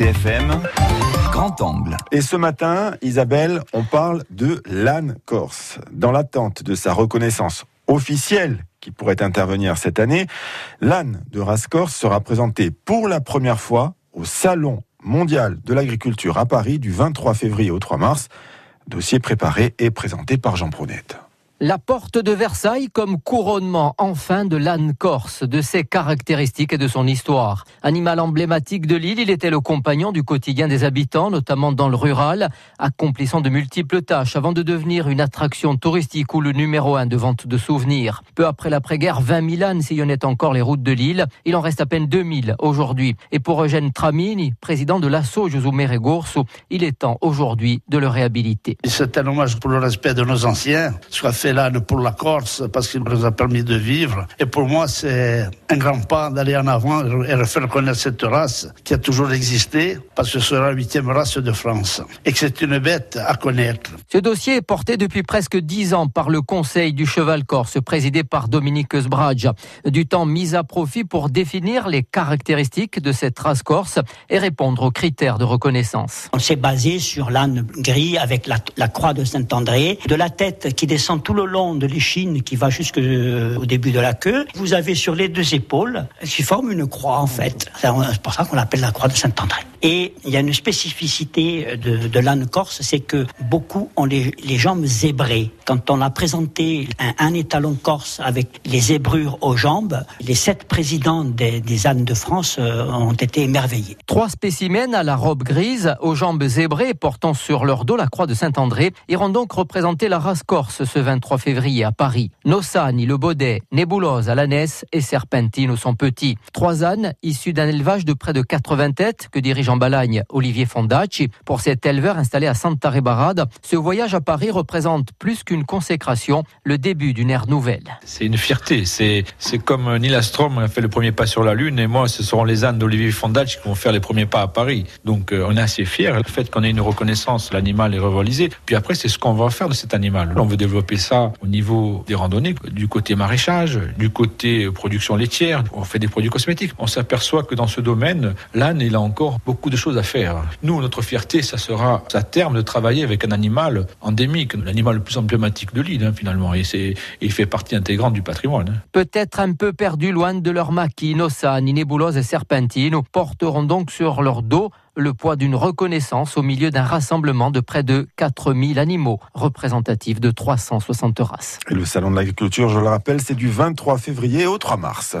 RCFM, grand angle. Et ce matin, Isabelle, on parle de l'âne corse. Dans l'attente de sa reconnaissance officielle qui pourrait intervenir cette année, l'âne de race corse sera présenté pour la première fois au Salon mondial de l'agriculture à Paris du 23 février au 3 mars. Dossier préparé et présenté par Jean Pronette. La porte de Versailles comme couronnement enfin de l'âne corse, de ses caractéristiques et de son histoire. Animal emblématique de l'île, il était le compagnon du quotidien des habitants, notamment dans le rural, accomplissant de multiples tâches avant de devenir une attraction touristique ou le numéro un de vente de souvenirs. Peu après l'après-guerre, 20 000 ânes sillonnaient encore les routes de l'île. Il en reste à peine 2000 aujourd'hui. Et pour Eugène Tramini, président de l'assaut Gorso, il est temps aujourd'hui de le réhabiliter. C'est un hommage pour le respect de nos anciens, qu'a fait l'âne pour la Corse parce qu'il nous a permis de vivre. Et pour moi, c'est un grand pas d'aller en avant et de faire connaître cette race qui a toujours existé parce que ce sera la huitième race de France et que c'est une bête à connaître. Ce dossier est porté depuis presque dix ans par le Conseil du cheval corse présidé par Dominique Sbradja. Du temps mis à profit pour définir les caractéristiques de cette race corse et répondre aux critères de reconnaissance. On s'est basé sur l'âne gris avec la, la croix de Saint-André, de la tête qui descend tout le long de l'échine qui va jusqu'au début de la queue. Vous avez sur les deux épaules qui forment une croix en fait. C'est pour ça qu'on l'appelle la croix de Saint-André. Et il y a une spécificité de, de l'âne corse, c'est que beaucoup ont les, jambes zébrées. Quand on a présenté un, étalon corse avec les zébrures aux jambes, les sept présidents des, ânes de France euh, ont été émerveillés. Trois spécimens à la robe grise, aux jambes zébrées, portant sur leur dos la croix de Saint-André, iront donc représenter la race corse ce 23 février à Paris. Nossani, le Baudet, Nébulose à l'ânesse et Serpentine sont petits. Trois ânes issus d'un élevage de près de 80 têtes que dirige en Balagne Olivier Fondacci. Pour cet éleveur installé à Santa Rebarade, ce voyage à Paris représente plus qu'une consécration, le début d'une ère nouvelle. C'est une fierté. C'est, c'est comme Neil Armstrong a fait le premier pas sur la Lune et moi, ce seront les ânes d'Olivier Fondacci qui vont faire les premiers pas à Paris. Donc, euh, on est assez fiers. Le fait qu'on ait une reconnaissance, l'animal est revalorisé. Puis après, c'est ce qu'on va faire de cet animal. On veut développer ça au niveau des randonnées, du côté maraîchage, du côté production laitière. On fait des produits cosmétiques. On s'aperçoit que dans ce domaine, l'âne, il a encore beaucoup de choses à faire. Nous, notre fierté, ça sera à terme de travailler avec un animal endémique, l'animal le plus emblématique de l'île, hein, finalement. Et, c'est, il fait partie intégrante du patrimoine. Hein. Peut-être un peu perdu loin de leur maquis, Nossani, Nébulose et Serpentine, porteront donc sur leur dos le poids d'une reconnaissance au milieu d'un rassemblement de près de 4000 animaux, représentatifs de 360 races. Et le Salon de l'agriculture, je le rappelle, c'est du 23 février au 3 mars.